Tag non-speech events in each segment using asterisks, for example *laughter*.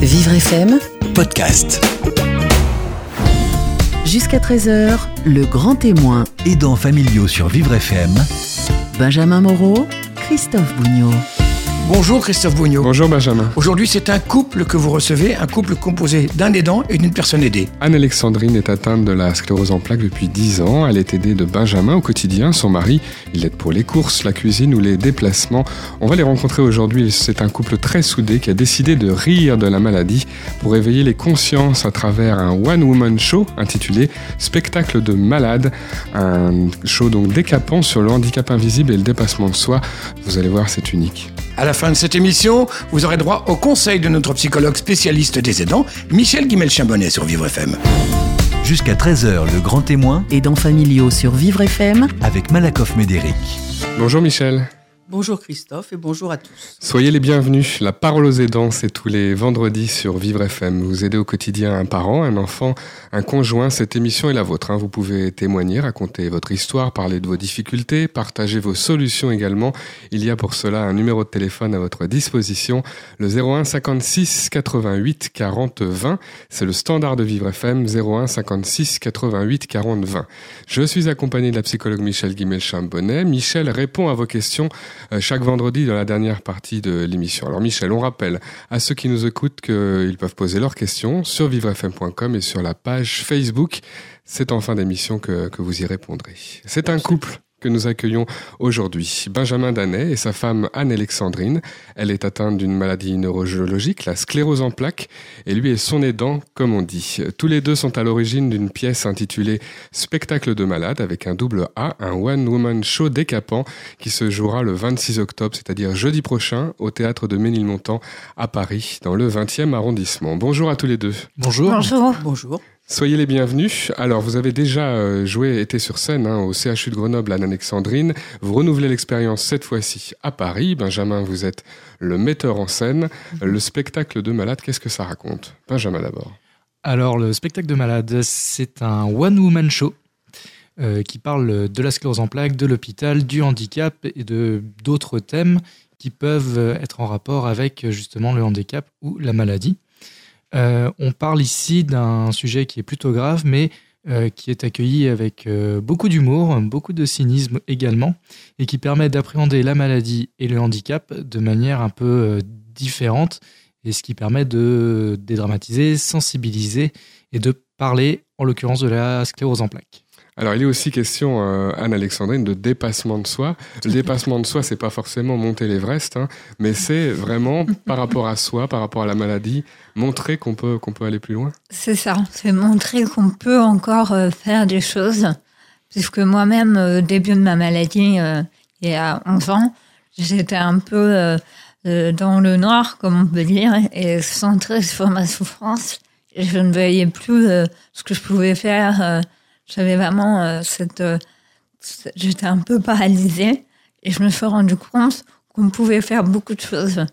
Vivre FM, podcast. jusqu'à 13h, le grand témoin. Aidants familiaux sur Vivre FM. Benjamin Moreau, Christophe Bougnot. Bonjour Christophe Bougnot. Bonjour Benjamin. Aujourd'hui, c'est un couple que vous recevez, un couple composé d'un aidant et d'une personne aidée. Anne-Alexandrine est atteinte de la sclérose en plaques depuis 10 ans. Elle est aidée de Benjamin au quotidien. Son mari, il l'aide pour les courses, la cuisine ou les déplacements. On va les rencontrer aujourd'hui. C'est un couple très soudé qui a décidé de rire de la maladie pour éveiller les consciences à travers un one-woman show intitulé Spectacle de malade. Un show donc décapant sur le handicap invisible et le dépassement de soi. Vous allez voir, c'est unique. À la fin de cette émission, vous aurez droit au conseil de notre psychologue spécialiste des aidants, Michel Guimel-Chambonnet sur Vivre FM. Jusqu'à 13h, le grand témoin Aidants familiaux sur Vivre FM. avec Malakoff Médéric. Bonjour Michel. Bonjour Christophe et bonjour à tous. Soyez les bienvenus. La parole aux aidants, c'est tous les vendredis sur Vivre FM. Vous aidez au quotidien un parent, un enfant, un conjoint. Cette émission est la vôtre. hein. Vous pouvez témoigner, raconter votre histoire, parler de vos difficultés, partager vos solutions également. Il y a pour cela un numéro de téléphone à votre disposition, le 01 56 88 40 20. C'est le standard de Vivre FM, 01 56 88 40 20. Je suis accompagné de la psychologue Michel Guimel-Chambonnet. Michel répond à vos questions chaque vendredi dans la dernière partie de l'émission. Alors Michel, on rappelle à ceux qui nous écoutent qu'ils peuvent poser leurs questions sur vivrefm.com et sur la page Facebook. C'est en fin d'émission que, que vous y répondrez. C'est un couple que nous accueillons aujourd'hui. Benjamin Danet et sa femme Anne-Alexandrine. Elle est atteinte d'une maladie neurologique, la sclérose en plaques, et lui est son aidant, comme on dit. Tous les deux sont à l'origine d'une pièce intitulée Spectacle de malade avec un double A, un one-woman show décapant qui se jouera le 26 octobre, c'est-à-dire jeudi prochain, au théâtre de Ménilmontant à Paris, dans le 20e arrondissement. Bonjour à tous les deux. Bonjour. Bonjour. Bonjour. Soyez les bienvenus. Alors, vous avez déjà euh, joué, été sur scène hein, au CHU de Grenoble, Anne-Alexandrine. Vous renouvelez l'expérience cette fois-ci à Paris. Benjamin, vous êtes le metteur en scène. Le spectacle de malade, qu'est-ce que ça raconte? Benjamin d'abord. Alors, le spectacle de malade, c'est un one-woman show euh, qui parle de la sclérose en plaques, de l'hôpital, du handicap et de d'autres thèmes qui peuvent être en rapport avec justement le handicap ou la maladie. Euh, on parle ici d'un sujet qui est plutôt grave, mais euh, qui est accueilli avec euh, beaucoup d'humour, beaucoup de cynisme également, et qui permet d'appréhender la maladie et le handicap de manière un peu différente, et ce qui permet de dédramatiser, sensibiliser et de parler, en l'occurrence, de la sclérose en plaques. Alors, il est aussi question, euh, Anne-Alexandrine, de dépassement de soi. Le dépassement de soi, c'est pas forcément monter l'Everest, hein, mais c'est vraiment par rapport à soi, par rapport à la maladie, montrer qu'on peut, peut aller plus loin. C'est ça, c'est montrer qu'on peut encore euh, faire des choses. Puisque moi-même, euh, au début de ma maladie, il y a 11 ans, j'étais un peu dans le noir, comme on peut dire, et centrée sur ma souffrance. Je ne voyais plus ce que je pouvais faire. J'avais vraiment euh, cette... euh, cette- J'étais un peu paralysée. Et je me suis rendu compte qu'on pouvait faire beaucoup de choses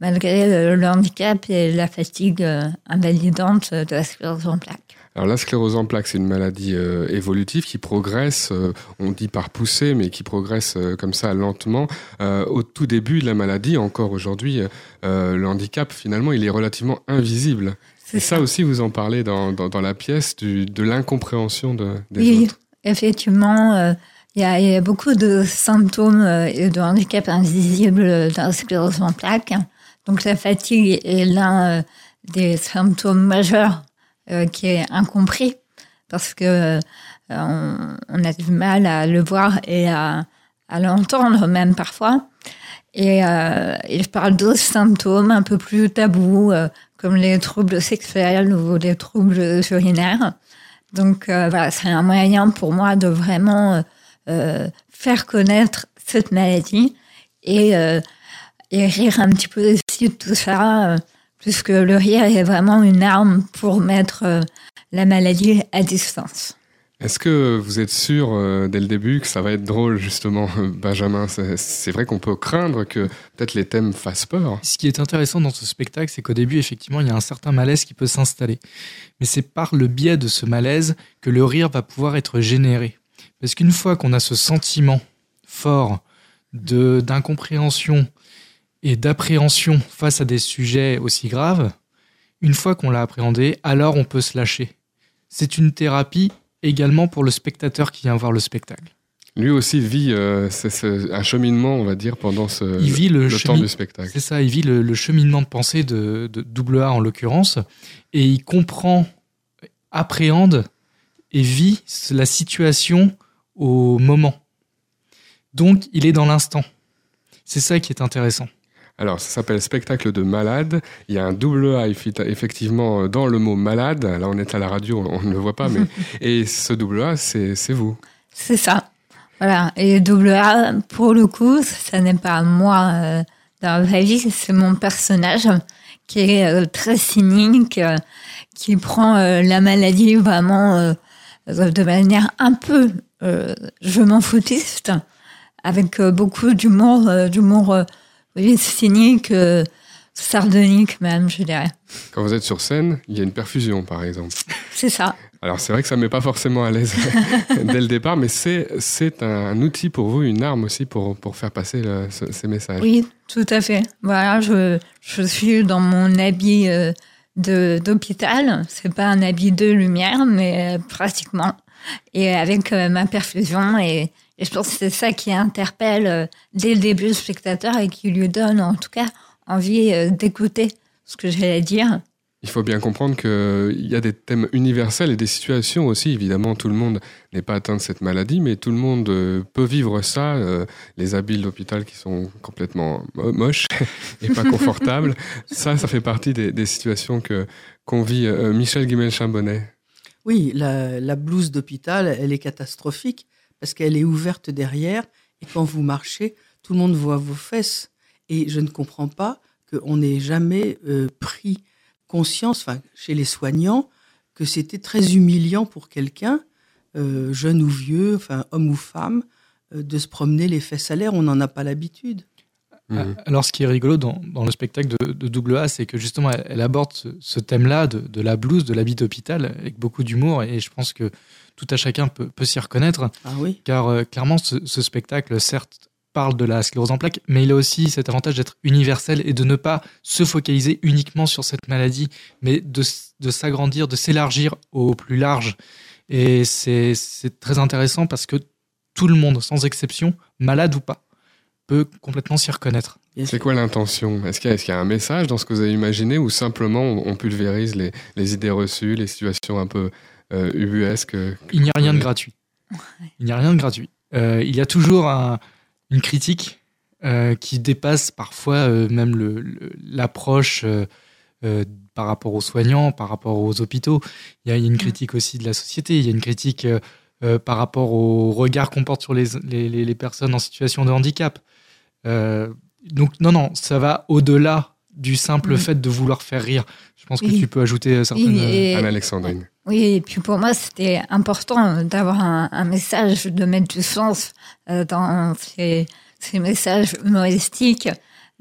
malgré le, handicap et la fatigue euh, invalidante de la sclérose en plaques. Alors, la sclérose en plaques, c'est une maladie évolutive qui progresse, on dit par poussée, mais qui progresse comme ça lentement. Au tout début de la maladie, encore aujourd'hui, le handicap, finalement, il est relativement invisible. Et ça aussi, vous en parlez dans, dans, dans la pièce, du, de l'incompréhension de, des Oui, autres. effectivement, euh, il y, a, il y a beaucoup de symptômes euh, et de handicap invisibles dans la sclérose en plaques. Donc la fatigue est l'un euh, des symptômes majeurs euh, qui est incompris parce que euh, on, on a du mal à le voir et à, à l'entendre même parfois. Et, euh, et je parle d'autres symptômes un peu plus tabous, euh, comme les troubles sexuels ou les troubles urinaires. Donc euh, voilà, c'est un moyen pour moi de vraiment euh, faire connaître cette maladie et, euh, et rire un petit peu aussi de tout ça, euh, puisque le rire est vraiment une arme pour mettre euh, la maladie à distance. Est-ce que vous êtes sûr euh, dès le début que ça va être drôle, justement, Benjamin? C'est vrai qu'on peut craindre que peut-être les thèmes fassent peur. Ce qui est intéressant dans ce spectacle, c'est qu'au début, effectivement, il y a un certain malaise qui peut s'installer. Mais c'est par le biais de ce malaise que le rire va pouvoir être généré. Parce qu'une fois qu'on a ce sentiment fort d'incompréhension et d'appréhension face à des sujets aussi graves, une fois qu'on l'a appréhendé, alors on peut se lâcher. C'est une thérapie également pour le spectateur qui vient voir le spectacle. Lui aussi vit euh, un cheminement, on va dire, pendant ce, il vit le, temps du spectacle. C'est ça, il vit le, cheminement de pensée de, de double A en l'occurrence, et il comprend, appréhende et vit la situation au moment. Donc, il est dans l'instant. C'est ça qui est intéressant. Alors, ça s'appelle spectacle de malade. Il y a un double A effectivement dans le mot malade. Là, on est à la radio, on ne le voit pas, mais *laughs* et ce double A, c'est vous. C'est ça. Voilà. Et double A, pour le coup, ça n'est pas moi euh, dans la vraie vie, c'est mon personnage qui est euh, très cynique, euh, qui prend la maladie vraiment de manière un peu je m'en foutiste, avec beaucoup d'humour, d'humour oui, cynique, sardonique même, je dirais. Quand vous êtes sur scène, il y a une perfusion, par exemple. C'est ça. Alors c'est vrai que ça ne met pas forcément à l'aise *laughs* dès le départ, mais c'est un, outil pour vous, une arme aussi pour, pour faire passer ces messages. Oui, tout à fait. Voilà, je, je suis dans mon habit euh, d'hôpital. C'est pas un habit de lumière, mais euh, pratiquement. Et avec euh, ma perfusion. Et, et, je pense que c'est ça qui interpelle dès le début le spectateur et qui lui donne en tout cas envie d'écouter ce que j'ai à dire. Il faut bien comprendre qu'il y a des thèmes universels et des situations aussi. Évidemment, tout le monde n'est pas atteint de cette maladie, mais tout le monde euh, peut vivre ça. Euh, les habiles d'hôpital qui sont complètement moches *laughs* et pas *laughs* confortables. ça, ça fait partie des, situations que qu'on vit. Euh, Michel Guimel-Chambonnet. Oui, la, la blouse d'hôpital, elle est catastrophique parce qu'elle est ouverte derrière et quand vous marchez, tout le monde voit vos fesses. Et je ne comprends pas qu'on n'ait jamais pris conscience, chez les soignants, que c'était très humiliant pour quelqu'un, euh, jeune ou vieux, homme ou femme, euh, de se promener les fesses à l'air. On n'en a pas l'habitude. Mmh. Alors, ce qui est rigolo dans, le spectacle de, de Double A, c'est que justement, elle, aborde ce, thème-là de, la blouse, de l'habit d'hôpital, avec beaucoup d'humour, et je pense que tout à chacun peut, s'y reconnaître. Ah oui. Car euh, clairement, ce, ce, spectacle, certes, parle de la sclérose en plaques, mais il a aussi cet avantage d'être universel et de ne pas se focaliser uniquement sur cette maladie, mais de, s'agrandir, de s'élargir au plus large. Et c'est très intéressant parce que tout le monde, sans exception, malade ou pas, peut complètement s'y reconnaître. C'est quoi l'intention? Est-ce qu'il y, a un message dans ce que vous avez imaginé ou simplement on, pulvérise les, idées reçues, les situations un peu euh, ubuesques Il n'y a rien de gratuit. Il n'y a rien de gratuit. Euh, il y a toujours un, une critique euh, qui dépasse parfois euh, même l'approche le, euh, par rapport aux soignants, par rapport aux hôpitaux. Il y a, une mm. critique aussi de la société, il y a une critique par rapport au regard qu'on porte sur les, les, les, personnes en situation de handicap. Donc non, non, ça va au-delà du simple fait de vouloir faire rire. Je pense que tu peux ajouter certaines... Anne-Alexandrine. Oui, et puis pour moi, c'était important d'avoir un, message, de mettre du sens euh, dans ces, messages humoristiques.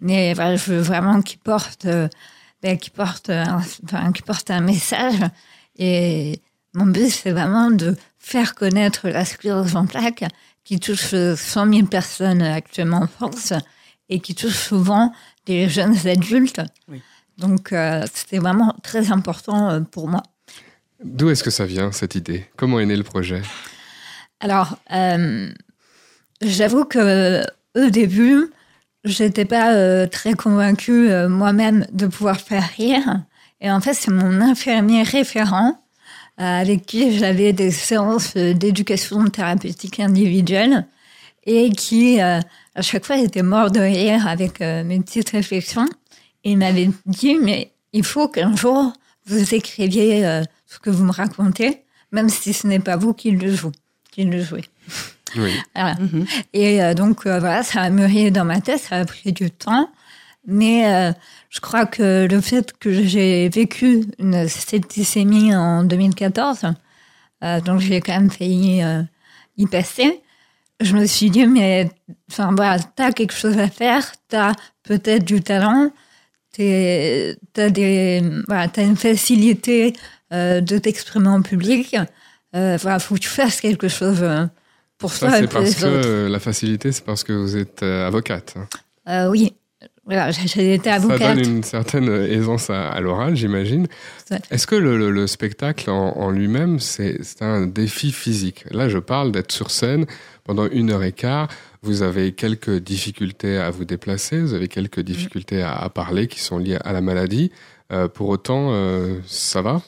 Mais je veux vraiment qu'ils portent, euh, ben, portent, un, portent un message. Et mon but, c'est vraiment de faire connaître la sclérose en plaques qui touche 100 000 personnes actuellement en France et qui touche souvent des jeunes adultes. Donc, euh, c'était vraiment très important pour moi. D'où est-ce que ça vient, cette idée? Comment est né le projet? Alors, euh, j'avoue que au début, j'étais pas euh, très convaincue euh, moi-même de pouvoir faire rire. Et en fait, c'est mon infirmier référent avec qui j'avais des séances d'éducation thérapeutique individuelle et qui, à chaque fois, était mort de rire avec mes petites réflexions. Et il m'avait dit, mais il faut qu'un jour, vous écriviez ce que vous me racontez, même si ce n'est pas vous qui le jouez. Qui le jouez. Oui. *laughs* Mhm. Et euh, donc, euh, voilà, ça a mûri dans ma tête, ça a pris du temps. Mais euh, je crois que le fait que j'ai vécu une septicémie en 2014, donc j'ai quand même failli y passer, je me suis dit, mais enfin, voilà, t'as quelque chose à faire, t'as peut-être du talent, t'as des, voilà, as une facilité euh, de t'exprimer en public. Euh, voilà, faut que tu fasses quelque chose euh, pour ça. c'est parce que la facilité, c'est parce que vous êtes avocate. Hein. oui, j'ai été Ça avocate. donne une certaine aisance à, à l'oral, j'imagine. Est-ce que le, le- le spectacle en, en lui-même, c'est c'est un défi physique? Là, je parle d'être sur scène pendant une heure et quart. Vous avez quelques difficultés à vous déplacer, vous avez quelques difficultés à, à parler qui sont liées à la maladie. Euh, pour autant, euh, ça va?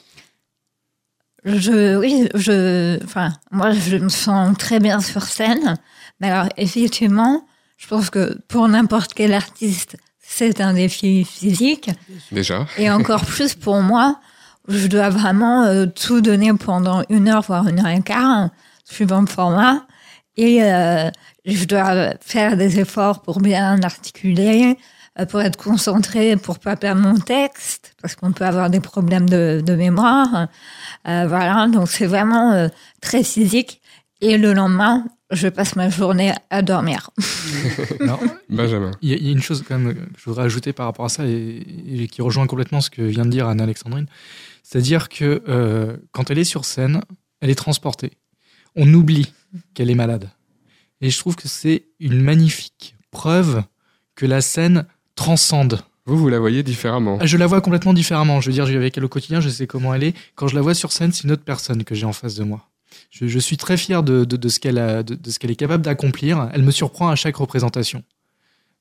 Je, oui, je, enfin, moi, je me sens très bien sur scène. Mais alors, effectivement, je pense que pour n'importe quel artiste, c'est un défi physique. déjà Et encore *laughs* plus pour moi, je dois vraiment euh, tout donner pendant une heure, voire une heure et quart, suivant le format. Et euh, je dois faire des efforts pour bien articuler, euh, pour être concentré, pour pas perdre mon texte, parce qu'on peut avoir des problèmes de, de mémoire. Euh, voilà, donc c'est vraiment euh, très physique. Et le lendemain, je passe ma journée à dormir. *laughs* Alors, Benjamin. Il y, a- il y a une chose quand même que je voudrais ajouter par rapport à ça et, et qui rejoint complètement ce que vient de dire Anne-Alexandrine. C'est-à-dire que euh, quand elle est sur scène, elle est transportée. On oublie qu'elle est malade. Et je trouve que c'est une magnifique preuve que la scène transcende. Vous, vous la voyez différemment. Ah, Je la vois complètement différemment. Je veux dire, je vis avec elle au quotidien, je sais comment elle est. Quand je la vois sur scène, c'est une autre personne que j'ai en face de moi. Je, suis très fier de, ce qu'elle est capable d'accomplir. Elle me surprend à chaque représentation.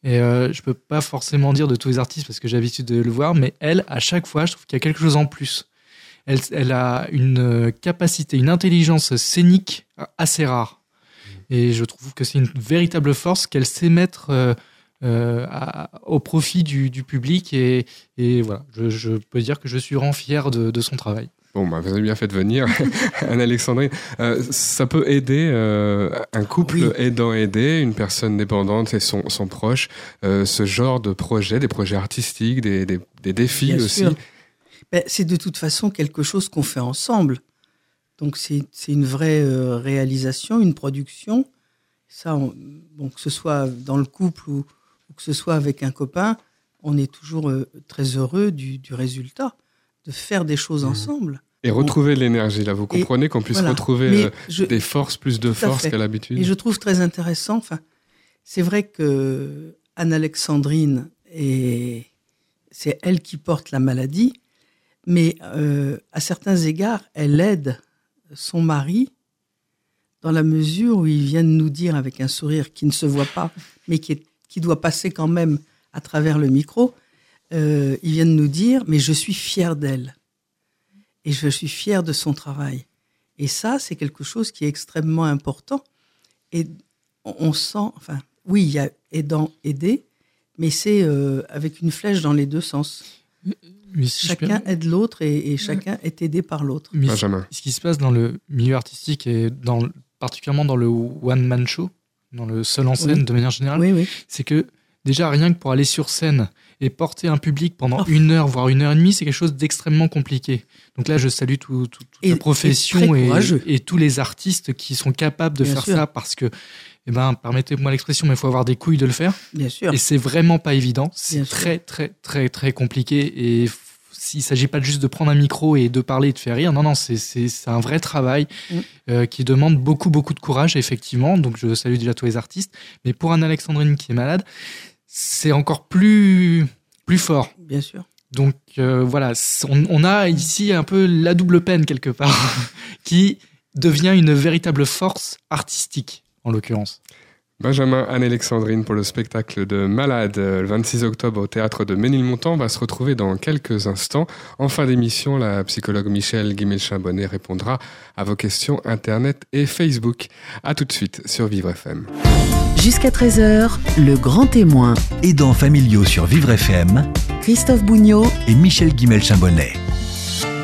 Et euh, je peux pas forcément dire de tous les artistes parce que j'ai l'habitude de le voir, mais elle, à chaque fois, je trouve qu'il y a quelque chose en plus. Elle, a une euh, capacité, une intelligence scénique assez rare. Et je trouve que c'est une véritable force qu'elle sait mettre euh, euh, au profit du, public. Et, voilà, je, peux dire que je suis vraiment fier de son travail. Bon, bah, vous avez bien fait de venir, *laughs* Anne-Alexandrine. Euh, ça peut aider euh, un couple Oui. aidant aider, une personne dépendante et son, son proche, euh, ce genre de projet, des projets artistiques, des, des, des défis Bien aussi? Ben, c'est de toute façon quelque chose qu'on fait ensemble. Donc c'est une vraie réalisation, une production. Ça, on- bon, que ce soit dans le couple ou, ou que ce soit avec un copain, on est toujours très heureux du, du résultat, de faire des choses Mhm. ensemble. Et retrouver l'énergie, là, vous comprenez qu'on puisse voilà. retrouver euh, je- des forces, plus de Tout à force fait. qu'à l'habitude. Et je trouve très intéressant. Enfin, c'est vrai que Anne-Alexandrine c'est elle qui porte la maladie, mais euh, à certains égards, elle aide son mari dans la mesure où ils viennent nous dire avec un sourire qui ne se voit pas, mais qui, est- qui doit passer quand même à travers le micro. Euh, ils viennent nous dire, mais je suis fier d'elle et je suis fier de son travail. Et ça, c'est quelque chose qui est extrêmement important. Et on on sent, enfin, oui, il y a aidant, aider, mais c'est euh, avec une flèche dans les deux sens. Mais si je peux- Chacun aide l'autre et, et chacun est aidé par l'autre. Benjamin. ce qui se passe dans le milieu artistique et dans, particulièrement dans le one-man show, dans le seul en scène Oui. de manière générale, Oui, oui. c'est que déjà rien que pour aller sur scène et porter un public pendant Oh. une heure, voire une heure et demie, c'est quelque chose d'extrêmement compliqué. Donc là, je salue tout, tout- toute Et- la profession et, tous les artistes qui sont capables de Bien faire sûr. ça parce que, eh ben, permettez-moi l'expression, mais il faut avoir des couilles de le faire. Bien sûr. Et c'est vraiment pas évident. C'est très, très, très, très compliqué. Et s'il s'agit pas juste de prendre un micro et de parler et de faire rire, non, non, c'est- un vrai travail Mm. euh, qui demande beaucoup, beaucoup de courage, effectivement. Donc, je salue déjà tous les artistes. Mais pour Anne-Alexandrine qui est malade, c'est encore plus, plus fort. Bien sûr. Donc euh, voilà, on a ici un peu la double peine quelque part, *laughs* qui devient une véritable force artistique, en l'occurrence. Benjamin, Anne-Alexandrine pour le spectacle de Malade euh, le 26 octobre au théâtre de Ménilmontant va se retrouver dans quelques instants. En fin d'émission, la psychologue Michel Guimel-Chambonnet répondra à vos questions Internet et Facebook. À tout de suite sur Vivre FM. Jusqu'à 13h, le grand témoin, Aidants familiaux sur Vivre FM Christophe Bougnot, et Michel Guimel-Chambonnet.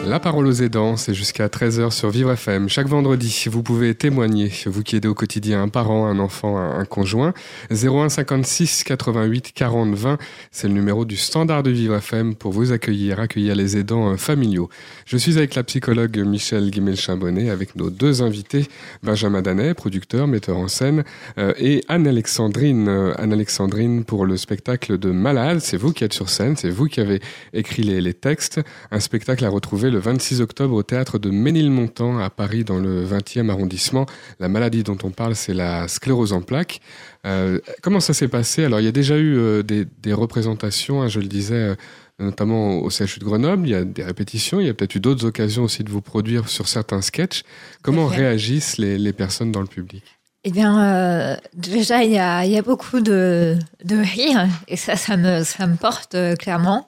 La parole aux aidants, c'est jusqu'à 13h sur Vivre FM. Chaque vendredi, vous pouvez témoigner, vous qui aidez au quotidien un parent, un enfant, un conjoint. 01 56 88 40 20, c'est le numéro du standard de Vivre FM pour vous accueillir, accueillir les aidants euh, familiaux. Je suis avec la psychologue Michel Guimel-Chambonnet, avec nos deux invités, Benjamin Danet, producteur, metteur en scène, euh, et Anne-Alexandrine. euh, Anne-Alexandrine pour le spectacle de Malade. C'est vous qui êtes sur scène, c'est vous qui avez écrit les, les textes. Un spectacle à retrouver le 26 octobre au théâtre de Ménilmontant à Paris dans le 20e arrondissement. La maladie dont on parle, c'est la sclérose en plaques. Euh, comment ça s'est passé? Alors il y a déjà eu euh, des, des, représentations, hein, je le disais, euh, notamment au CHU de Grenoble, il y a des répétitions, il y a peut-être eu d'autres occasions aussi de vous produire sur certains sketchs. Comment réagissent les, les personnes dans le public? Eh bien, euh, déjà, il y a, y a, beaucoup de, de rire, et ça, ça me, ça me porte euh, clairement.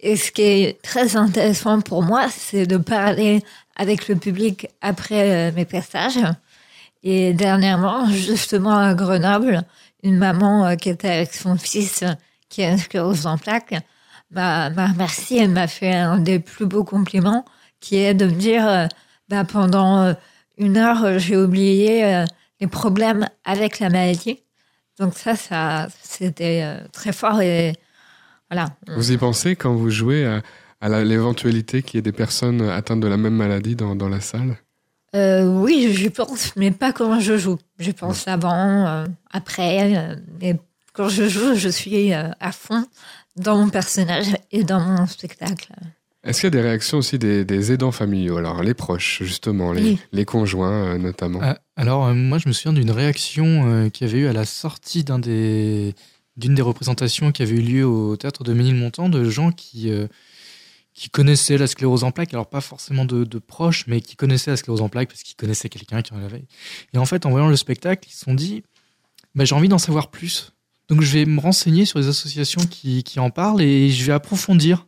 Et ce qui est très intéressant pour moi, c'est de parler avec le public après euh, mes passages. Et dernièrement, justement à Grenoble, une maman qui était avec son fils qui a une sclérose en plaques m'a remercié et m'a fait un des plus beaux compliments, qui est de me dire, bah, pendant une heure, j'ai oublié les problèmes avec la maladie. Donc ça, ça c'était euh, très fort et voilà. Vous y pensez quand vous jouez à, à l'éventualité qu'il y ait des personnes atteintes de la même maladie dans, dans la salle? Euh, Oui, j'y pense, mais pas quand je joue. Je pense avant, euh, après, mais quand je joue, je suis à fond dans mon personnage et dans mon spectacle. Est-ce qu'il y a des réactions aussi des, aidants familiaux? Alors, les proches, justement, les, les conjoints euh, notamment ah, Alors, euh, moi, je me souviens d'une réaction euh, qui avait eu à la sortie d'un des, d'une des représentations qui avait eu lieu au théâtre de Ménilmontant de gens qui, qui connaissaient la sclérose en plaques, alors pas forcément de, proches, mais qui connaissaient la sclérose en plaques parce qu'ils connaissaient quelqu'un qui en avait. Et en fait, en voyant le spectacle, ils se sont dit bah, j'ai envie d'en savoir plus. Donc, je vais me renseigner sur les associations qui, qui en parlent et je vais approfondir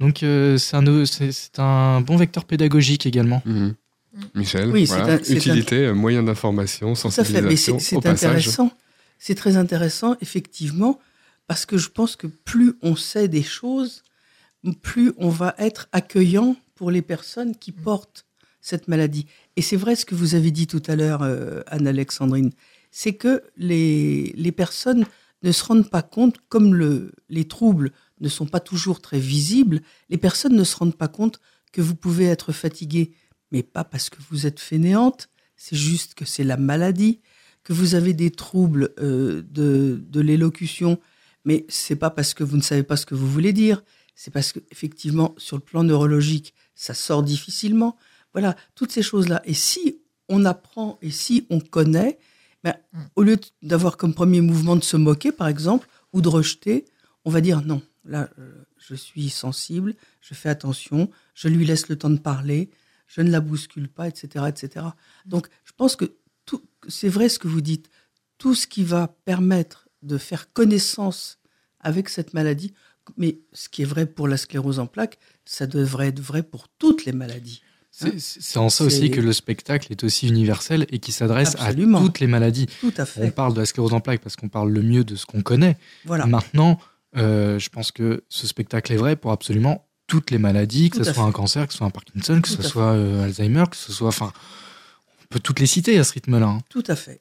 donc euh, c'est un, c'est un bon vecteur pédagogique également. Mhm. Michel, oui, voilà. utilité, un... moyen d'information, sensibilisation. C'est intéressant. C'est très intéressant, effectivement, parce que je pense que plus on sait des choses, plus on va être accueillant pour les personnes qui portent cette maladie. Et c'est vrai ce que vous avez dit tout à l'heure, euh, Anne-Alexandrine, c'est que les, les personnes ne se rendent pas compte, comme le, les troubles ne sont pas toujours très visibles, les personnes ne se rendent pas compte que vous pouvez être fatigué, mais pas parce que vous êtes fainéante, c'est juste que c'est la maladie, que vous avez des troubles euh, de, de l'élocution, mais c'est pas parce que vous ne savez pas ce que vous voulez dire, c'est parce que effectivement sur le plan neurologique, ça sort difficilement. Voilà, toutes ces choses-là. Et si on apprend et si on connaît, ben, au lieu d'avoir comme premier mouvement de se moquer, par exemple, ou de rejeter, on va dire non, là, euh, je suis sensible, je fais attention, je lui laisse le temps de parler, je ne la bouscule pas, etc., etc. Donc, je pense que c'est vrai ce que vous dites. Tout ce qui va permettre de faire connaissance avec cette maladie, mais ce qui est vrai pour la sclérose en plaques, ça devrait être vrai pour toutes les maladies. C'est en ça aussi que le spectacle est aussi universel et qui s'adresse à toutes les maladies. Tout à fait. On parle de la sclérose en plaques parce qu'on parle le mieux de ce qu'on connaît. Voilà. Maintenant, euh, je pense que ce spectacle est vrai pour absolument toutes les maladies, que ce soit un cancer, que ce soit un Parkinson, que ce soit euh, Alzheimer, que ce soit. Enfin, peut toutes les citer à ce rythme-là. Hein. Tout à fait.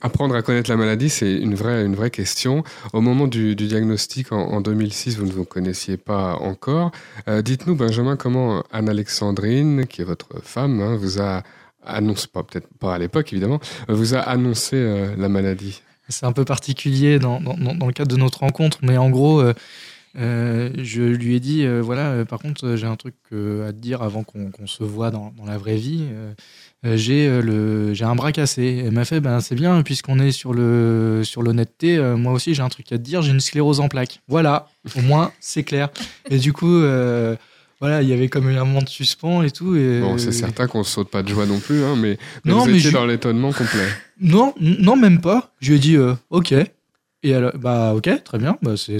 Apprendre à connaître la maladie, c'est une vraie, une vraie question. Au moment du, diagnostic en, 2006, vous ne vous connaissiez pas encore. Euh, dites-nous, Benjamin, comment Anne-Alexandrine, qui est votre femme, hein, vous a annoncé, pas peut-être pas à l'époque évidemment, vous a annoncé la maladie? C'est un peu particulier dans, dans, dans, le cadre de notre rencontre, mais en gros, euh, euh, je lui ai dit, euh, voilà, par contre, j'ai un truc à te dire avant qu'on se voit dans, la vraie vie. J'ai le j'ai un bras cassé. Elle m'a fait, ben c'est bien, puisqu'on est sur le sur l'honnêteté. moi aussi, j'ai un truc à te dire. J'ai une sclérose en plaques. Voilà, au moins c'est clair. Et du coup voilà, il y avait comme un moment de suspens et tout. Et... Bon, c'est certain qu'on saute pas de joie non plus, hein, mais, non, vous étiez dans l'étonnement complet. Non, non, même pas. Je lui ai dit, euh, ok. Et elle, bah, ok, très bien, bah, c'est,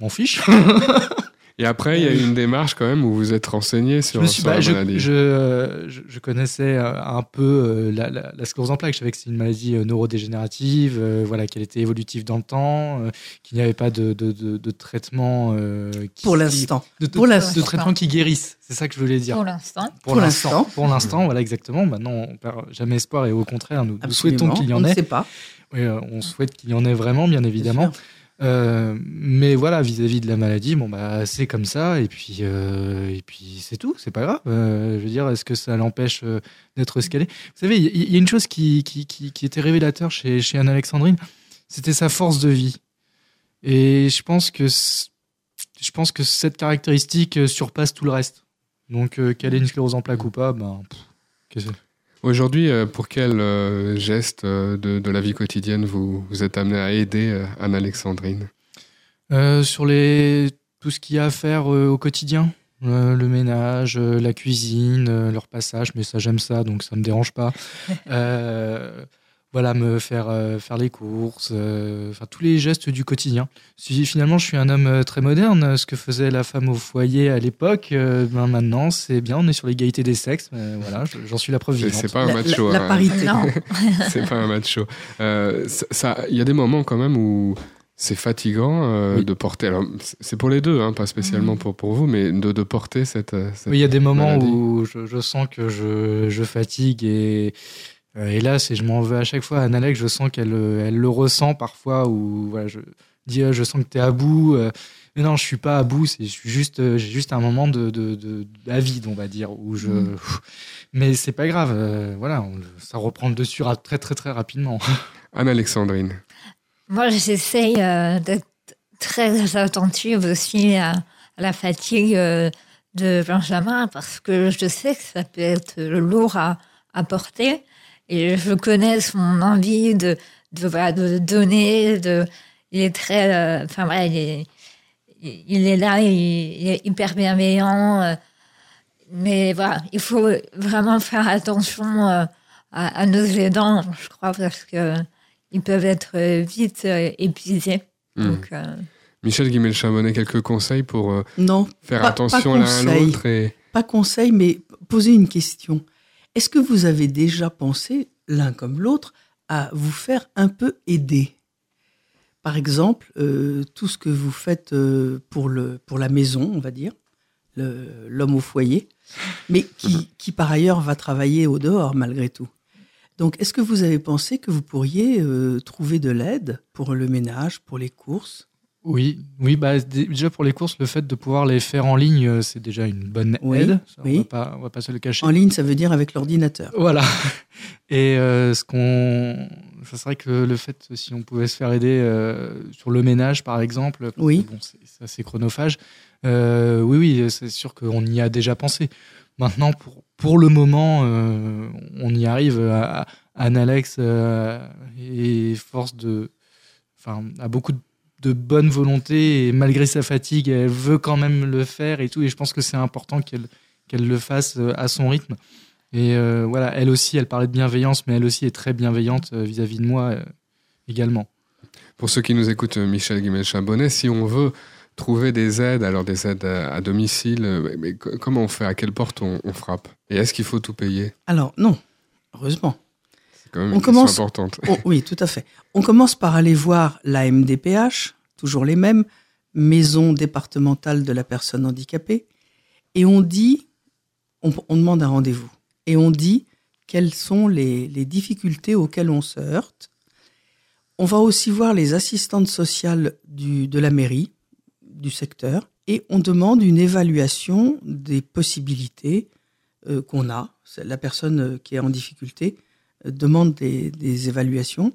m'en fiche. *laughs* Et après, il y a eu une démarche quand même où vous êtes renseigné sur, je bah, la maladie. Je, je, connaissais euh, un peu euh, la, la, sclérose en plaques. Je savais que c'était une maladie euh, neurodégénérative, voilà, qu'elle était évolutive dans le temps, qu'il n'y avait pas de, de, de, traitement. Qui, pour l'instant. De, pour l'instant. De traitement qui guérisse. C'est ça que je voulais dire. Pour l'instant. Pour, l'instant. Pour l'instant, voilà, exactement. Maintenant, on perd jamais espoir et au contraire, nous, souhaitons qu'il y en ait. On ne sait pas. Oui, on souhaite qu'il y en ait vraiment, bien évidemment. Euh, mais voilà, vis-à-vis de la maladie, bon bah c'est comme ça, et puis euh, et puis c'est tout, c'est pas grave. Euh, je veux dire, est-ce que ça l'empêche d'être escalé Vous savez, il y, a une chose qui, qui, qui, était révélateur chez, chez Anne-Alexandrine, c'était sa force de vie. Et je pense que je pense que cette caractéristique surpasse tout le reste. Donc, qu'elle ait une sclérose en plaques ou pas, ben, pff, Aujourd'hui, euh, pour quel euh, geste euh, de, de la vie quotidienne vous, vous êtes amené à aider Anne-Alexandrine Euh, sur les tout ce qu'il y a à faire au quotidien, Euh, le ménage, la cuisine, leur passage, mais ça j'aime ça, donc ça me dérange pas. *laughs* Euh, voilà, me faire euh, faire les courses, euh, enfin tous les gestes du quotidien. Si finalement je suis un homme euh, très moderne, ce que faisait la femme au foyer à l'époque, euh, ben maintenant c'est bien, on est sur l'égalité des sexes. euh, voilà, je- j'en suis la preuve C'est vivante. c'est pas un La, macho. la- la hein. parité. *laughs* Non. *laughs* c'est pas un macho. Euh, ça- il y a des moments quand même où c'est fatigant euh, Oui. de porter. Alors, c'est- pour les deux, hein, pas spécialement Mm. pour, pour vous, mais de, de porter cette. cette- Oui, il y a des moments maladie. où je, je sens que je, je fatigue et hélas, et je m'en veux à chaque fois. Annalec, je sens qu'elle euh, elle le ressent parfois où voilà, je dis ah, je sens que tu es à bout. euh, mais non, je suis pas à bout, c'est juste euh, j'ai juste un moment de de, de d'avide, on va dire où je Mm. *laughs* mais c'est pas grave, euh, voilà, on- ça reprend le dessus très très très rapidement. *laughs* Anne-Alexandrine. Moi, j'essaye euh, d'être très attentive aussi à, à la fatigue euh, de Benjamin parce que je sais que ça peut être lourd à, à porter et je connais son envie de, de, voilà, de donner. De, il est très. euh, Enfin, voilà, il est, il est là, il, il est hyper bienveillant. euh, mais voilà, il faut vraiment faire attention euh, à, à nos aidants, je crois, parce que ils peuvent être vite euh, épuisés. Donc, euh, Michel Guimel-Chambonnet, quelques conseils pour euh, Non, faire Pas- attention l'un à l'autre et pas conseil, mais poser une question. Est-ce que vous avez déjà pensé, l'un comme l'autre, à vous faire un peu aider? Par exemple, euh, tout ce que vous faites euh, pour, le, pour la maison, on va dire, l'homme au foyer, mais qui, qui par ailleurs va travailler au dehors malgré tout. Donc, est-ce que vous avez pensé que vous pourriez euh, trouver de l'aide pour le ménage, pour les courses? Oui, oui, bah dé- déjà pour les courses, le fait de pouvoir les faire en ligne, euh, c'est déjà une bonne Oui, aide. Ça, oui. On va pas, on va pas se le cacher. En ligne, ça veut dire avec l'ordinateur. Voilà. *laughs* Et euh, ce qu'on, ça serait que le fait, si on pouvait se faire aider euh, sur le ménage, par exemple, Oui. bon, c'est c'est assez chronophage. euh, oui, oui, c'est sûr qu'on y a déjà pensé. Maintenant, pour, pour le moment, on y arrive. À, à- Anne-Alex euh, et force de, enfin, a beaucoup de, de bonne volonté et malgré sa fatigue, elle veut quand même le faire et tout. Et je pense que c'est important qu'elle qu'elle le fasse euh, à son rythme. Et euh, voilà, elle aussi, elle parlait de bienveillance, mais elle aussi est très bienveillante euh, vis-à-vis de moi euh, également. Pour ceux qui nous écoutent, Michel Guimel-Chambonnet, si on veut trouver des aides, alors des aides à, à domicile, mais co- comment on fait? À quelle porte on, on frappe? Et est-ce qu'il faut tout payer? Alors, non, heureusement. C'est quand même On une commence- question importante. Oui, tout à fait. On commence par aller voir la MDPH, toujours les mêmes, Maison départementale de la personne handicapée, et on dit, on, on demande un rendez-vous, et on dit quelles sont les, les difficultés auxquelles on se heurte. On va aussi voir les assistantes sociales du, de la mairie, du secteur, et on demande une évaluation des possibilités euh, qu'on a. La personne euh, qui est en difficulté demande des, des évaluations.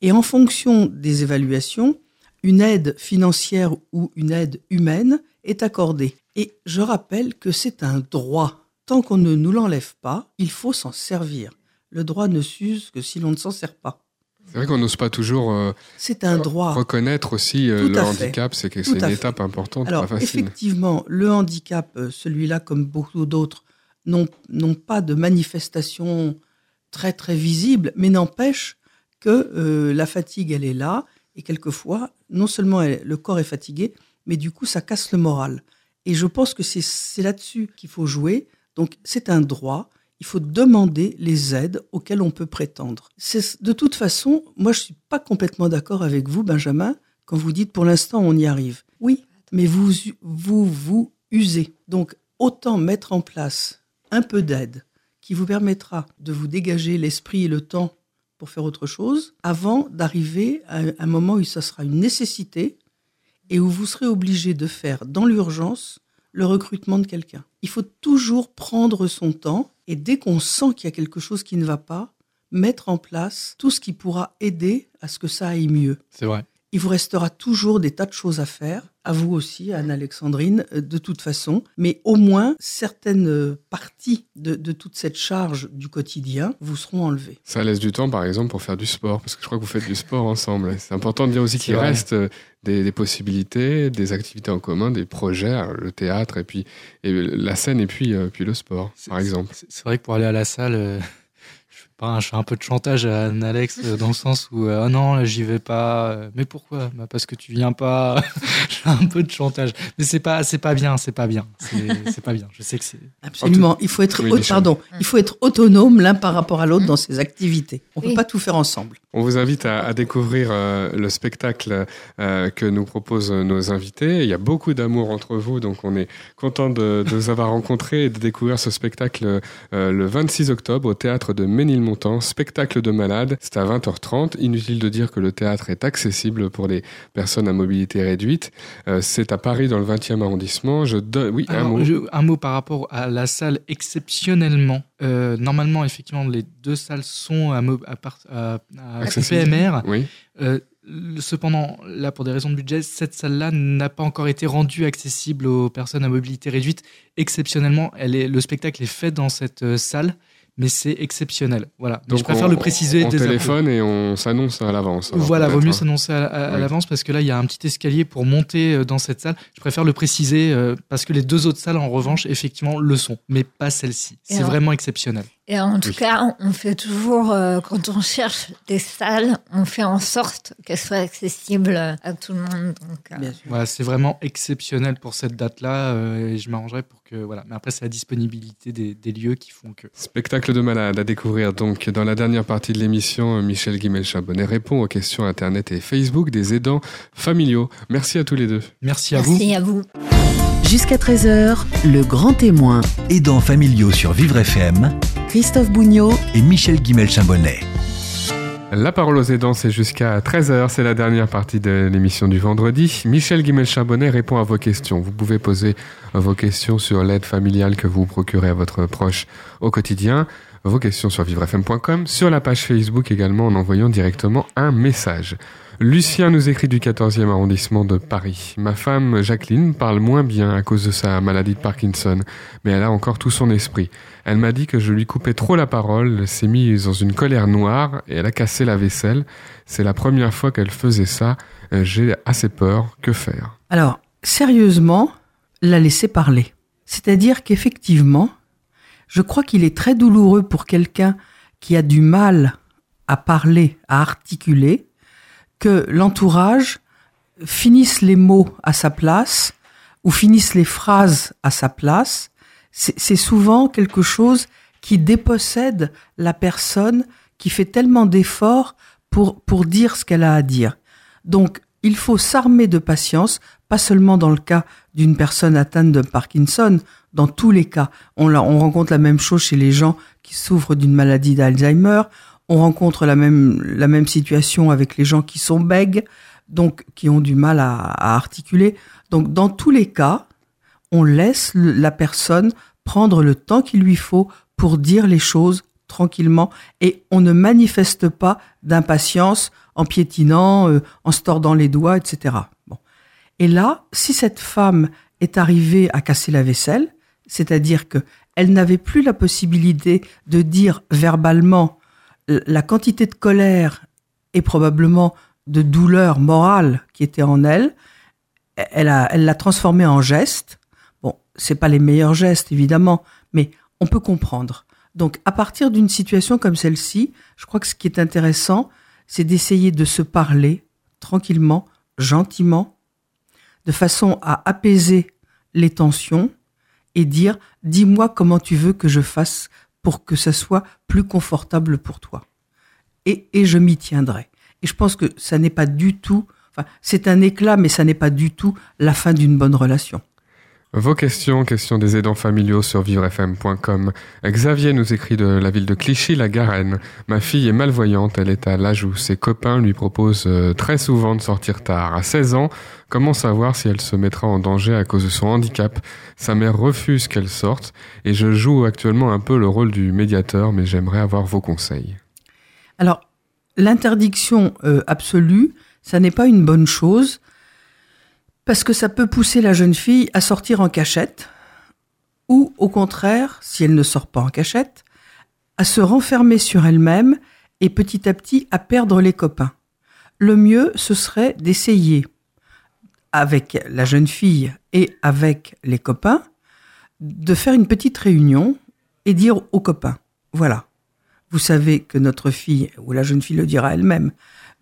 Et en fonction des évaluations, une aide financière ou une aide humaine est accordée. Et je rappelle que c'est un droit. Tant qu'on ne nous l'enlève pas, il faut s'en servir. Le droit ne s'use que si l'on ne s'en sert pas. C'est vrai qu'on n'ose pas toujours euh, C'est un droit. reconnaître aussi euh, le handicap, c'est que Tout c'est une fait. étape importante, Alors, pas facile. effectivement, le handicap, euh, celui-là comme beaucoup d'autres, n'ont n'ont pas de manifestation très très visible, mais n'empêche que euh, la fatigue, elle est là, et quelquefois, non seulement le corps est fatigué, mais du coup, ça casse le moral. Et je pense que c'est là-dessus qu'il faut jouer. Donc, c'est un droit. Il faut demander les aides auxquelles on peut prétendre. De toute façon, moi, je suis pas complètement d'accord avec vous, Benjamin, quand vous dites pour l'instant on y arrive. Oui, mais vous vous, vous usez. Donc, autant mettre en place un peu d'aide qui vous permettra de vous dégager l'esprit et le temps pour faire autre chose, avant d'arriver à un moment où ça sera une nécessité et où vous serez obligé de faire dans l'urgence le recrutement de quelqu'un. Il faut toujours prendre son temps et dès qu'on sent qu'il y a quelque chose qui ne va pas, mettre en place tout ce qui pourra aider à ce que ça aille mieux. C'est vrai. Il vous restera toujours des tas de choses à faire, à vous aussi, Anne-Alexandrine, euh, de toute façon, mais au moins certaines euh, parties de, de, toute cette charge du quotidien vous seront enlevées. Ça laisse du temps, par exemple, pour faire du sport, parce que je crois que vous faites du sport ensemble. C'est important de dire aussi qu'il reste euh, des, des, possibilités, des activités en commun, des projets, le théâtre, et puis et la scène, et puis, puis le sport, par exemple. C'est vrai que pour aller à la salle *laughs* je fais un peu de chantage à Alex euh, dans le sens où euh, oh non j'y vais pas euh, mais pourquoi? Bah parce que tu viens pas. *laughs* Je fais un peu de chantage. Mais c'est pas c'est pas bien c'est pas bien. C'est pas bien. Je sais que c'est absolument. il faut être pardon. Il faut être autonome l'un par rapport à l'autre dans ses activités. On peut pas tout faire ensemble. On vous invite à, à découvrir le spectacle que nous proposent nos invités. Il y a beaucoup d'amour entre vous donc on est content de, de vous avoir rencontré et de découvrir ce spectacle le 26 octobre au théâtre de Ménilmont spectacle de malade. C'est à 20h30. Inutile de dire que le théâtre est accessible pour les personnes à mobilité réduite. Euh, c'est à Paris dans le 20e arrondissement. Je donne, oui, un mot. un mot par rapport à la salle exceptionnellement. Euh, normalement, effectivement, les deux salles sont à, à, à, PMR. Oui. Euh, cependant, là, pour des raisons de budget, cette salle-là n'a pas encore été rendue accessible aux personnes à mobilité réduite. Exceptionnellement, elle est, le spectacle est fait dans cette salle mais c'est exceptionnel. Voilà. Donc, je préfère le préciser. On téléphone et on s'annonce à l'avance. Voilà, vaut mieux s'annoncer à, l'avance parce que là, il y a un petit escalier pour monter euh, dans cette salle. Je préfère le préciser euh, parce que les deux autres salles, en revanche, effectivement, le sont, mais pas celle-ci. C'est vraiment exceptionnel. Et en tout cas, on fait toujours, euh, quand on cherche des salles, on fait en sorte qu'elles soient accessibles à tout le monde. Donc, voilà, c'est vraiment exceptionnel pour cette date-là et je m'arrangerai pour Voilà. Mais après, c'est la disponibilité des, des lieux qui font que. Spectacle de malade à découvrir donc dans la dernière partie de l'émission. Michel Guimel-Chabonnet répond aux questions Internet et Facebook des aidants familiaux. Merci à tous les deux. Merci à vous. Merci à vous. Jusqu'à 13h, le grand témoin. Aidants familiaux sur Vivre FM. Christophe Bougnot et Michel Guimel-Chambonnet. La parole aux aidants, c'est jusqu'à 13h. C'est la dernière partie de l'émission du vendredi. Michel Guimel-Charbonnet répond à vos questions. Vous pouvez poser vos questions sur l'aide familiale que vous procurez à votre proche au quotidien. Vos questions sur vivrefm.com, sur la page Facebook également en envoyant directement un message. Lucien nous écrit du 14e arrondissement de Paris. Ma femme Jacqueline parle moins bien à cause de sa maladie de Parkinson, mais elle a encore tout son esprit. Elle m'a dit que je lui coupais trop la parole, s'est mise dans une colère noire et elle a cassé la vaisselle. C'est la première fois qu'elle faisait ça. J'ai assez peur. Que faire? Alors, sérieusement, la laisser parler. C'est-à-dire qu'effectivement, je crois qu'il est très douloureux pour quelqu'un qui a du mal à parler, à articuler, que l'entourage finisse les mots à sa place ou finisse les phrases à sa place, c'est souvent quelque chose qui dépossède la personne qui fait tellement d'efforts pour, pour dire ce qu'elle a à dire. Donc, il faut s'armer de patience, pas seulement dans le cas d'une personne atteinte de Parkinson, dans tous les cas. On, on rencontre la même chose chez les gens qui souffrent d'une maladie d'Alzheimer, on rencontre la même, la même situation avec les gens qui sont bègues, donc qui ont du mal à, articuler. Donc dans tous les cas, on laisse la personne prendre le temps qu'il lui faut pour dire les choses tranquillement et on ne manifeste pas d'impatience en piétinant, euh, en se tordant les doigts, etc. Et là, si cette femme est arrivée à casser la vaisselle, c'est-à-dire que elle n'avait plus la possibilité de dire verbalement la quantité de colère et probablement de douleur morale qui était en elle, elle l'a transformé en geste. Bon, c'est pas les meilleurs gestes évidemment, mais on peut comprendre. Donc, à partir d'une situation comme celle-ci, je crois que ce qui est intéressant, c'est d'essayer de se parler tranquillement, gentiment, de façon à apaiser les tensions et dire, dis-moi comment tu veux que je fasse pour que ça soit plus confortable pour toi. Et, et je m'y tiendrai. Et je pense que ça n'est pas du tout, enfin, c'est un éclat, mais ça n'est pas du tout la fin d'une bonne relation. Vos questions, questions des aidants familiaux sur vivrefm.com. Xavier nous écrit de la ville de Clichy, la Garenne. Ma fille est malvoyante, elle est à l'âge où ses copains lui proposent euh, très souvent de sortir tard. À 16 ans, comment savoir si elle se mettra en danger à cause de son handicap? Sa mère refuse qu'elle sorte et je joue actuellement un peu le rôle du médiateur, mais j'aimerais avoir vos conseils. Alors, l'interdiction euh, absolue, ça n'est pas une bonne chose parce que ça peut pousser la jeune fille à sortir en cachette ou au contraire, si elle ne sort pas en cachette, à se renfermer sur elle-même et petit à petit à perdre les copains. Le mieux, ce serait d'essayer avec la jeune fille et avec les copains de faire une petite réunion et dire aux copains, voilà, vous savez que notre fille, ou la jeune fille le dira elle-même,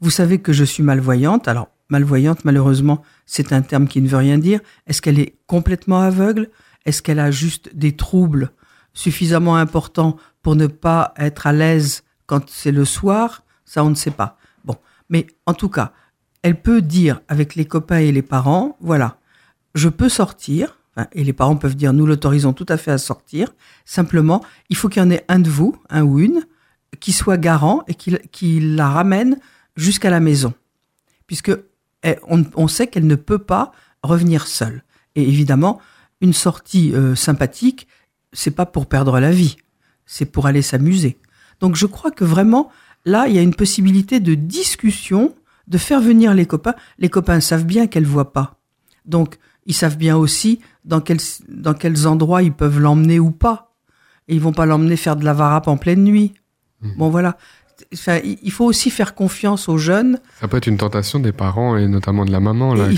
vous savez que je suis malvoyante. Alors, malvoyante, malheureusement, c'est un terme qui ne veut rien dire. Est-ce qu'elle est complètement aveugle? Est-ce qu'elle a juste des troubles suffisamment importants pour ne pas être à l'aise quand c'est le soir? Ça, on ne sait pas. Bon, mais en tout cas, elle peut dire avec les copains et les parents, voilà, je peux sortir, et les parents peuvent dire, nous l'autorisons tout à fait à sortir, simplement, il faut qu'il y en ait un de vous, un ou une, qui soit garant et qui, la ramène jusqu'à la maison. Puisque on, sait qu'elle ne peut pas revenir seule. Et évidemment, une sortie euh, sympathique, c'est pas pour perdre la vie, c'est pour aller s'amuser. Donc je crois que vraiment, là, il y a une possibilité de discussion, de faire venir les copains. Les copains savent bien qu'elle voit pas. Donc, ils savent bien aussi dans quels, dans quels endroits ils peuvent l'emmener ou pas. Et ils vont pas l'emmener faire de la varap en pleine nuit. Mmh. Bon, voilà. Enfin, il faut aussi faire confiance aux jeunes. Ça peut être une tentation des parents et notamment de la maman là,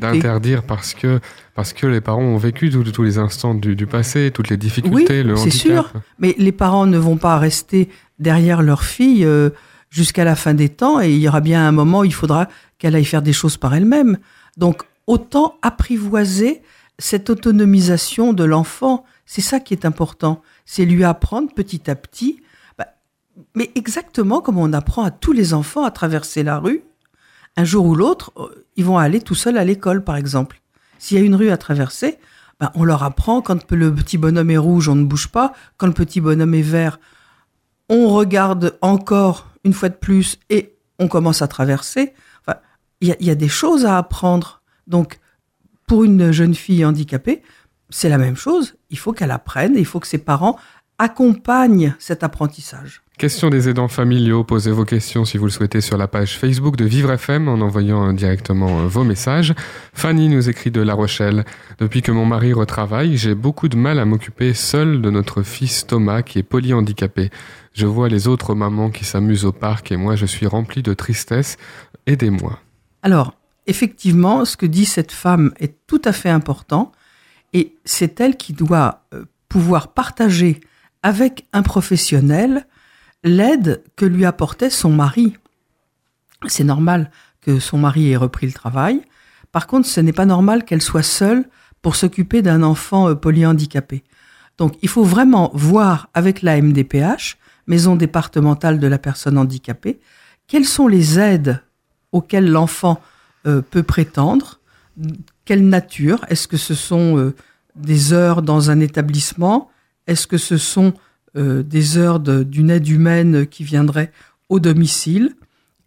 d'interdire parce que parce que les parents ont vécu tous les instants du, passé, toutes les difficultés, le handicap. c'est sûr. Mais les parents ne vont pas rester derrière leur fille euh, jusqu'à la fin des temps et il y aura bien un moment où il faudra qu'elle aille faire des choses par elle-même. Donc autant apprivoiser cette autonomisation de l'enfant. C'est ça qui est important. C'est lui apprendre petit à petit, mais exactement comme on apprend à tous les enfants à traverser la rue. Un jour ou l'autre, euh, ils vont aller tout seuls à l'école, par exemple. S'il y a une rue à traverser, bah, on leur apprend quand le petit bonhomme est rouge, on ne bouge pas. Quand le petit bonhomme est vert, on regarde encore une fois de plus et on commence à traverser. il y a des choses à apprendre donc, pour une jeune fille handicapée, c'est la même chose. Il faut qu'elle apprenne il faut que ses parents accompagnent cet apprentissage. Question des aidants familiaux, posez vos questions si vous le souhaitez sur la page Facebook de Vivre FM en envoyant directement euh, vos messages. Fanny nous écrit de La Rochelle. Depuis que mon mari retravaille, j'ai beaucoup de mal à m'occuper seul de notre fils Thomas qui est polyhandicapé. Je vois les autres mamans qui s'amusent au parc et moi je suis rempli de tristesse. Aidez-moi. Alors, effectivement, ce que dit cette femme est tout à fait important et c'est elle qui doit euh, pouvoir partager avec un professionnel l'aide que lui apportait son mari. C'est normal que son mari ait repris le travail. Par contre, ce n'est pas normal qu'elle soit seule pour s'occuper d'un enfant euh, polyhandicapé. Donc, il faut vraiment voir avec la MDPH, Maison départementale de la personne handicapée, quelles sont les aides auxquelles l'enfant euh, peut prétendre Quelle nature Est-ce que ce sont euh, des heures dans un établissement Est-ce que ce sont euh, des heures d'une aide humaine qui viendrait au domicile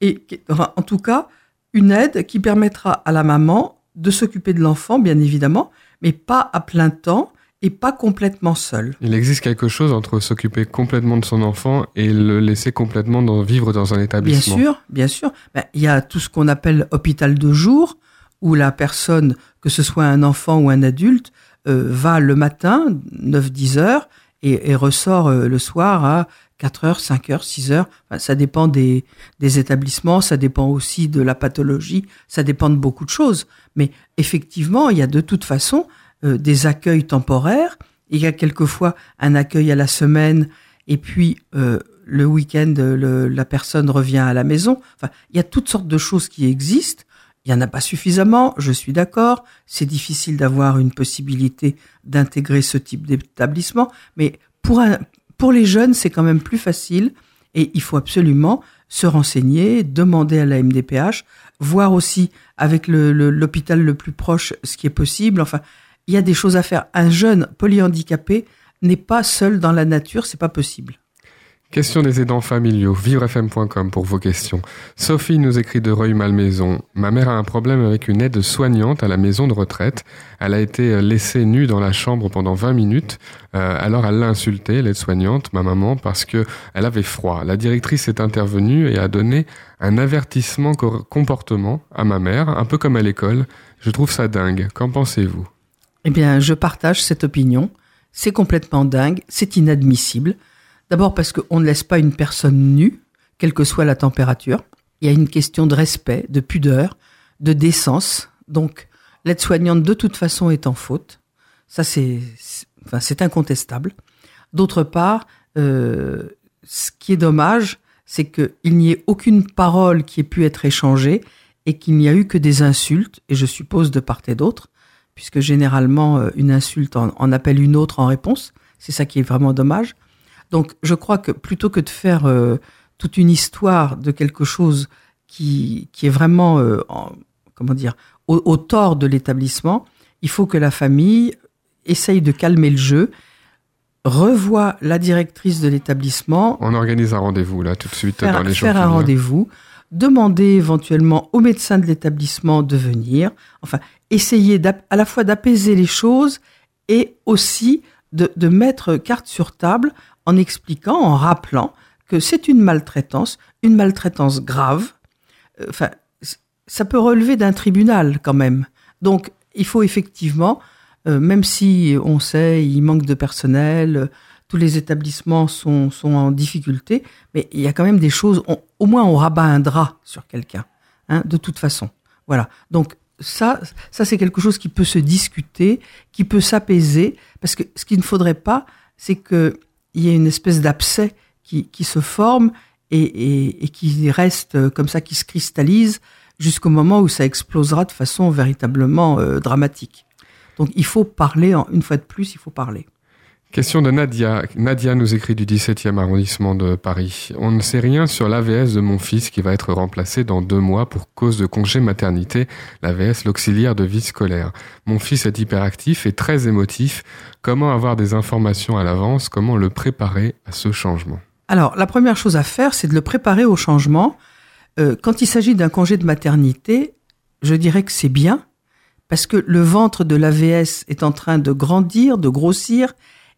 Et en tout cas, une aide qui permettra à la maman de s'occuper de l'enfant, bien évidemment, mais pas à plein temps et pas complètement seul. Il existe quelque chose entre s'occuper complètement de son enfant et le laisser complètement dans, vivre dans un établissement. Bien sûr, bien sûr. Ben, il y a tout ce qu'on appelle hôpital de jour, où la personne, que ce soit un enfant ou un adulte, euh, va le matin, 9-10 heures, et, ressort euh, le soir à 4 heures, 5 heures, 6 heures. ça dépend des, des établissements, ça dépend aussi de la pathologie, ça dépend de beaucoup de choses. Mais effectivement, il y a de toute façon euh, des accueils temporaires. Il y a quelquefois un accueil à la semaine et puis euh, le week-end, la personne revient à la maison. Enfin, il y a toutes sortes de choses qui existent. Il n'y en a pas suffisamment, je suis d'accord. C'est difficile d'avoir une possibilité d'intégrer ce type d'établissement. Mais pour, un, pour les jeunes, c'est quand même plus facile. Et il faut absolument se renseigner, demander à la MDPH, voir aussi avec l'hôpital le, le plus proche ce qui est possible. Enfin, il y a des choses à faire. Un jeune polyhandicapé n'est pas seul dans la nature, c'est pas possible. Question des aidants familiaux, vivrefm.com pour vos questions. Sophie nous écrit de Reuil-Malmaison. Ma mère a un problème avec une aide soignante à la maison de retraite. Elle a été laissée nue dans la chambre pendant 20 minutes. Euh, alors elle l'a insultée, l'aide-soignante, ma maman, parce que elle avait froid. La directrice est intervenue et a donné un avertissement comportement à ma mère, un peu comme à l'école. Je trouve ça dingue. Qu'en pensez-vous? Eh bien, je partage cette opinion. C'est complètement dingue, c'est inadmissible. D'abord parce qu'on ne laisse pas une personne nue, quelle que soit la température. Il y a une question de respect, de pudeur, de décence. Donc, l'aide-soignante, de toute façon, est en faute. Ça, c'est enfin, incontestable. D'autre part, euh, ce qui est dommage, c'est qu'il n'y ait aucune parole qui ait pu être échangée et qu'il n'y a eu que des insultes, et je suppose de part et d'autre, puisque généralement, euh, une insulte en appelle une autre en réponse. C'est ça qui est vraiment dommage. Donc, je crois que plutôt que de faire euh, toute une histoire de quelque chose qui, qui est vraiment, euh, comment dire, au, tort de l'établissement, il faut que la famille essaye de calmer le jeu, revoie la directrice de l'établissement. On organise un rendez-vous là tout de suite dans les jours Faire un rendez-vous, demander éventuellement au médecin de l'établissement de venir. Enfin, essayer à la fois d'apaiser les choses et aussi de, de mettre carte sur table en expliquant, en rappelant que c'est une maltraitance, une maltraitance grave. Euh, enfin, ça peut relever d'un tribunal quand même. Donc, il faut effectivement, euh, même si on sait il manque de personnel, euh, tous les établissements sont, sont en difficulté, mais il y a quand même des choses. au moins, on rabat un drap sur quelqu'un, hein, de toute façon. Voilà. Donc ça, ça c'est quelque chose qui peut se discuter, qui peut s'apaiser, parce que ce qu'il ne faudrait pas, c'est que il y a une espèce d'abcès qui, qui, se forme et, et, et, qui reste comme ça, qui se cristallise jusqu'au moment où ça explosera de façon véritablement euh, dramatique. Donc il faut parler, une fois de plus, il faut parler. Question de Nadia. Nadia nous écrit du 17e arrondissement de Paris. On ne sait rien sur l'AVS de mon fils qui va être remplacé dans deux mois pour cause de congé maternité, l'AVS, l'auxiliaire de vie scolaire. Mon fils est hyperactif et très émotif. Comment avoir des informations à l'avance? Comment le préparer à ce changement? Alors, la première chose à faire, c'est de le préparer au changement. Euh, quand il s'agit d'un congé de maternité, je dirais que c'est bien parce que le ventre de l'AVS est en train de grandir, de grossir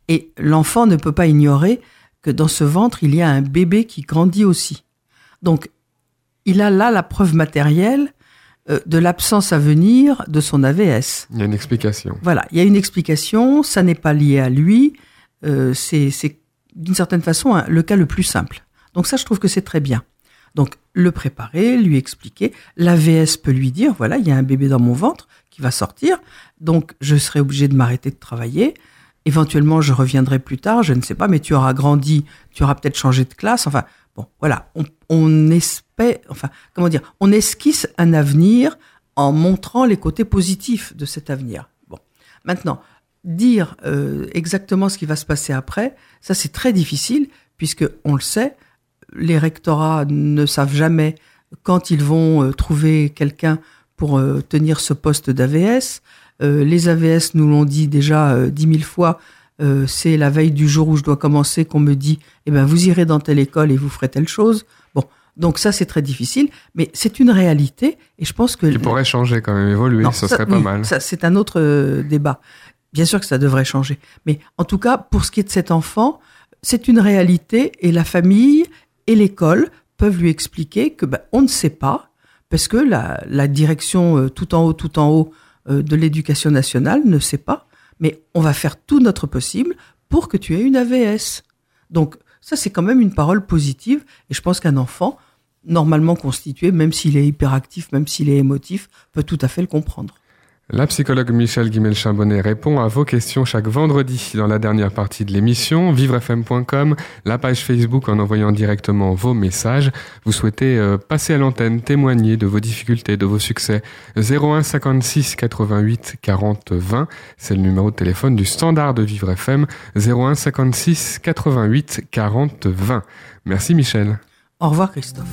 et l'enfant ne peut pas ignorer que dans ce ventre, il y a un bébé qui grandit aussi. Donc, il a là la preuve matérielle euh, de l'absence à venir de son AVS. Il y a une explication. Voilà, il y a une explication, ça n'est pas lié à lui, euh, c'est d'une certaine façon le cas le plus simple. Donc ça, je trouve que c'est très bien. Donc, le préparer, lui expliquer. L'AVS peut lui dire, voilà, il y a un bébé dans mon ventre qui va sortir, donc je serai obligé de m'arrêter de travailler. Éventuellement, je reviendrai plus tard, je ne sais pas, mais tu auras grandi, tu auras peut-être changé de classe. Enfin, bon, voilà, on, on espère, enfin, comment dire, on esquisse un avenir en montrant les côtés positifs de cet avenir. Bon, maintenant, dire euh, exactement ce qui va se passer après, ça c'est très difficile puisque on le sait, les rectorats ne savent jamais quand ils vont euh, trouver quelqu'un pour euh, tenir ce poste d'AVS. Euh, les AVS nous l'ont dit déjà euh, dix mille fois. Euh, c'est la veille du jour où je dois commencer qu'on me dit, eh ben vous irez dans telle école et vous ferez telle chose. Bon, donc ça c'est très difficile, mais c'est une réalité et je pense que qui pourrait changer quand même, évoluer, ça, serait pas mal. Ça c'est un autre débat. Bien sûr que ça devrait changer, mais en tout cas pour ce qui est de cet enfant, c'est une réalité et la famille et l'école peuvent lui expliquer que ben, on ne sait pas parce que la, la direction tout en haut, tout en haut de l'éducation nationale ne sait pas, mais on va faire tout notre possible pour que tu aies une AVS. Donc ça, c'est quand même une parole positive, et je pense qu'un enfant, normalement constitué, même s'il est hyperactif, même s'il est émotif, peut tout à fait le comprendre. La psychologue Michel Guimel-Chambonnet répond à vos questions chaque vendredi dans la dernière partie de l'émission, vivrefm.com, la page Facebook en envoyant directement vos messages. Vous souhaitez euh, passer à l'antenne, témoigner de vos difficultés, de vos succès. 01 56 88 40 20, c'est le numéro de téléphone du standard de Vivre FM. 01 56 88 40 20. Merci Michel. Au revoir Christophe.